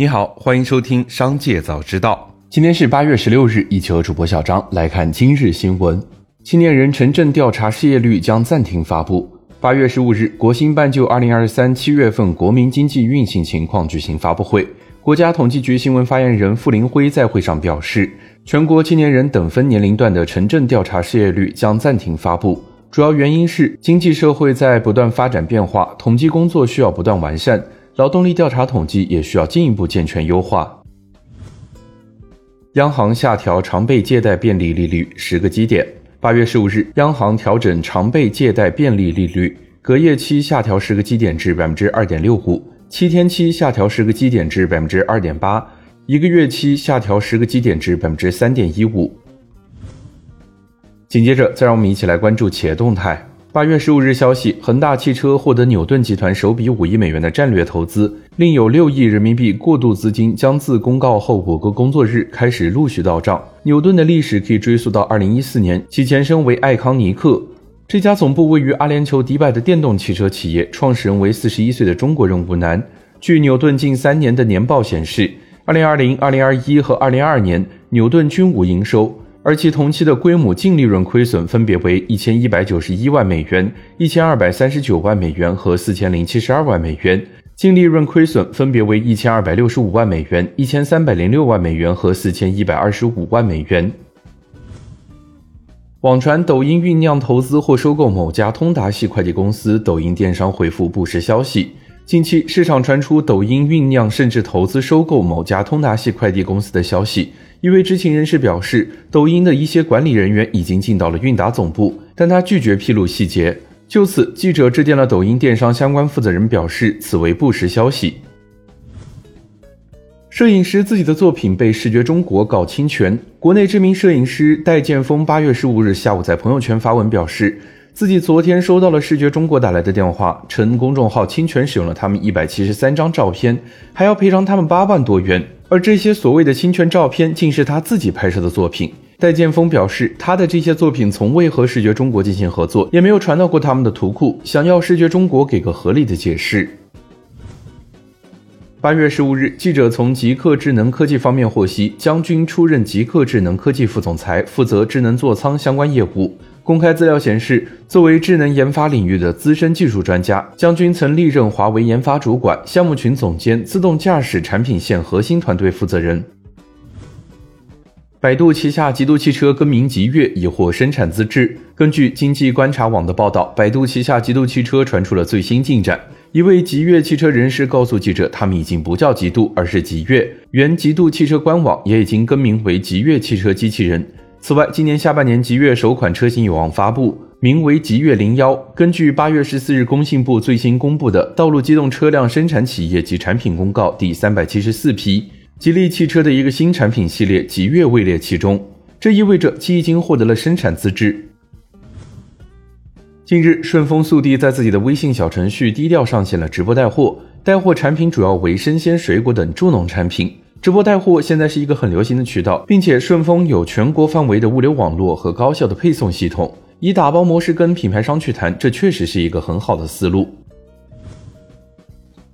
你好，欢迎收听《商界早知道》。今天是八月十六日，一起和主播小张来看今日新闻。青年人城镇调查失业率将暂停发布。八月十五日，国新办就二零二三七月份国民经济运行情况举行发布会。国家统计局新闻发言人傅林辉在会上表示，全国青年人等分年龄段的城镇调查失业率将暂停发布，主要原因是经济社会在不断发展变化，统计工作需要不断完善。劳动力调查统计也需要进一步健全优化。央行下调常备借贷便利利率十个基点。八月十五日，央行调整常备借贷便利利率，隔夜期下调十个基点至百分之二点六五，七天期下调十个基点至百分之二点八，一个月期下调十个基点至百分之三点一五。紧接着，再让我们一起来关注企业动态。八月十五日消息，恒大汽车获得纽顿集团首笔五亿美元的战略投资，另有六亿人民币过渡资金将自公告后五个工作日开始陆续到账。纽顿的历史可以追溯到二零一四年，其前身为爱康尼克，这家总部位于阿联酋迪拜的电动汽车企业，创始人为四十一岁的中国人吴楠。据纽顿近三年的年报显示，二零二零、二零二一和二零二二年，纽顿均无营收。而其同期的规模净利润亏损分别为一千一百九十一万美元、一千二百三十九万美元和四千零七十二万美元，净利润亏损分别为一千二百六十五万美元、一千三百零六万美元和四千一百二十五万美元。网传抖音酝酿投资或收购某家通达系快递公司，抖音电商回复不实消息。近期市场传出抖音酝酿甚至投资收购某家通达系快递公司的消息。一位知情人士表示，抖音的一些管理人员已经进到了韵达总部，但他拒绝披露细节。就此，记者致电了抖音电商相关负责人，表示此为不实消息。摄影师自己的作品被视觉中国告侵权，国内知名摄影师戴建峰八月十五日下午在朋友圈发文表示，自己昨天收到了视觉中国打来的电话，称公众号侵权使用了他们一百七十三张照片，还要赔偿他们八万多元。而这些所谓的侵权照片，竟是他自己拍摄的作品。戴建峰表示，他的这些作品从未和视觉中国进行合作，也没有传到过他们的图库，想要视觉中国给个合理的解释。八月十五日，记者从极客智能科技方面获悉，将军出任极客智能科技副总裁，负责智能座舱相关业务。公开资料显示，作为智能研发领域的资深技术专家，将军曾历任华为研发主管、项目群总监、自动驾驶产品线核心团队负责人。百度旗下极度汽车更名极越已获生产资质。根据经济观察网的报道，百度旗下极度汽车传出了最新进展。一位极越汽车人士告诉记者，他们已经不叫极度，而是极越。原极度汽车官网也已经更名为极越汽车机器人。此外，今年下半年极越首款车型有望发布，名为极越零幺。根据八月十四日工信部最新公布的《道路机动车辆生产企业及产品公告》第三百七十四批。吉利汽车的一个新产品系列极越位列其中，这意味着其已经获得了生产资质。近日，顺丰速递在自己的微信小程序低调上线了直播带货，带货产品主要为生鲜水果等助农产品。直播带货现在是一个很流行的渠道，并且顺丰有全国范围的物流网络和高效的配送系统，以打包模式跟品牌商去谈，这确实是一个很好的思路。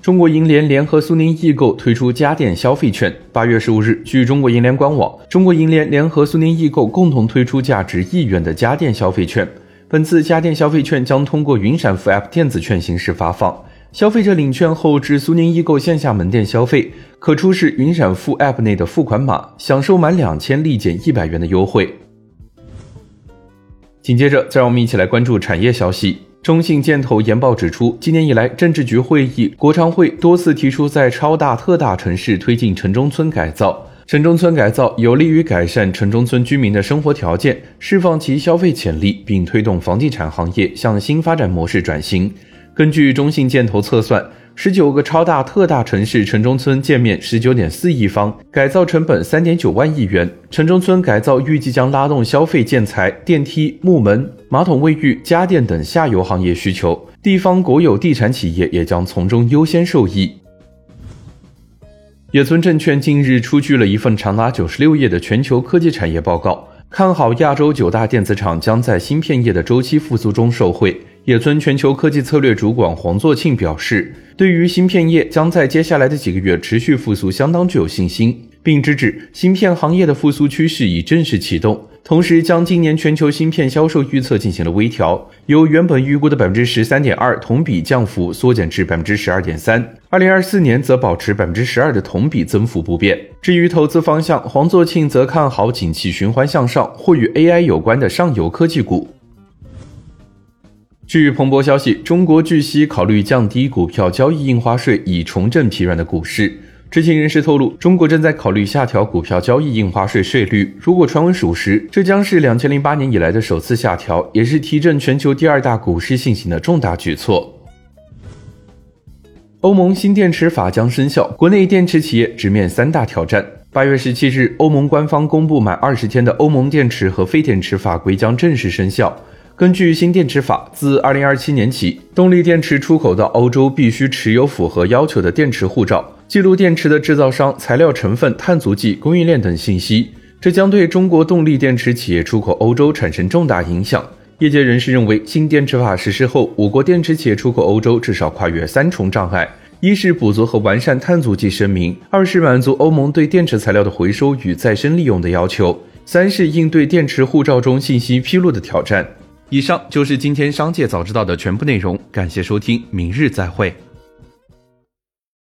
中国银联联合苏宁易购推出家电消费券。八月十五日，据中国银联官网，中国银联联合苏宁易购共同推出价值亿元的家电消费券。本次家电消费券将通过云闪付 App 电子券形式发放，消费者领券后至苏宁易购线下门店消费，可出示云闪付 App 内的付款码，享受满两千立减一百元的优惠。紧接着，再让我们一起来关注产业消息。中信建投研报指出，今年以来，政治局会议、国常会多次提出，在超大特大城市推进城中村改造。城中村改造有利于改善城中村居民的生活条件，释放其消费潜力，并推动房地产行业向新发展模式转型。根据中信建投测算。十九个超大特大城市城中村建面十九点四亿方，改造成本三点九万亿元。城中村改造预计将拉动消费建材、电梯、木门、马桶、卫浴、家电等下游行业需求，地方国有地产企业也将从中优先受益。野村证券近日出具了一份长达九十六页的全球科技产业报告，看好亚洲九大电子厂将在芯片业的周期复苏中受惠。野村全球科技策略主管黄作庆表示，对于芯片业将在接下来的几个月持续复苏相当具有信心，并直指芯片行业的复苏趋势已正式启动。同时，将今年全球芯片销售预测进行了微调，由原本预估的百分之十三点二同比降幅缩减至百分之十二点三。二零二四年则保持百分之十二的同比增幅不变。至于投资方向，黄作庆则看好景气循环向上或与 AI 有关的上游科技股。据彭博消息，中国据悉考虑降低股票交易印花税，以重振疲软的股市。知情人士透露，中国正在考虑下调股票交易印花税税率。如果传闻属实，这将是两千零八年以来的首次下调，也是提振全球第二大股市信心的重大举措。欧盟新电池法将生效，国内电池企业直面三大挑战。八月十七日，欧盟官方公布，满二十天的欧盟电池和非电池法规将正式生效。根据新电池法，自二零二七年起，动力电池出口到欧洲必须持有符合要求的电池护照。记录电池的制造商、材料成分、碳足迹、供应链等信息，这将对中国动力电池企业出口欧洲产生重大影响。业界人士认为，新电池法实施后，我国电池企业出口欧洲至少跨越三重障碍：一是补足和完善碳足迹声明，二是满足欧盟对电池材料的回收与再生利用的要求，三是应对电池护照中信息披露的挑战。以上就是今天商界早知道的全部内容，感谢收听，明日再会。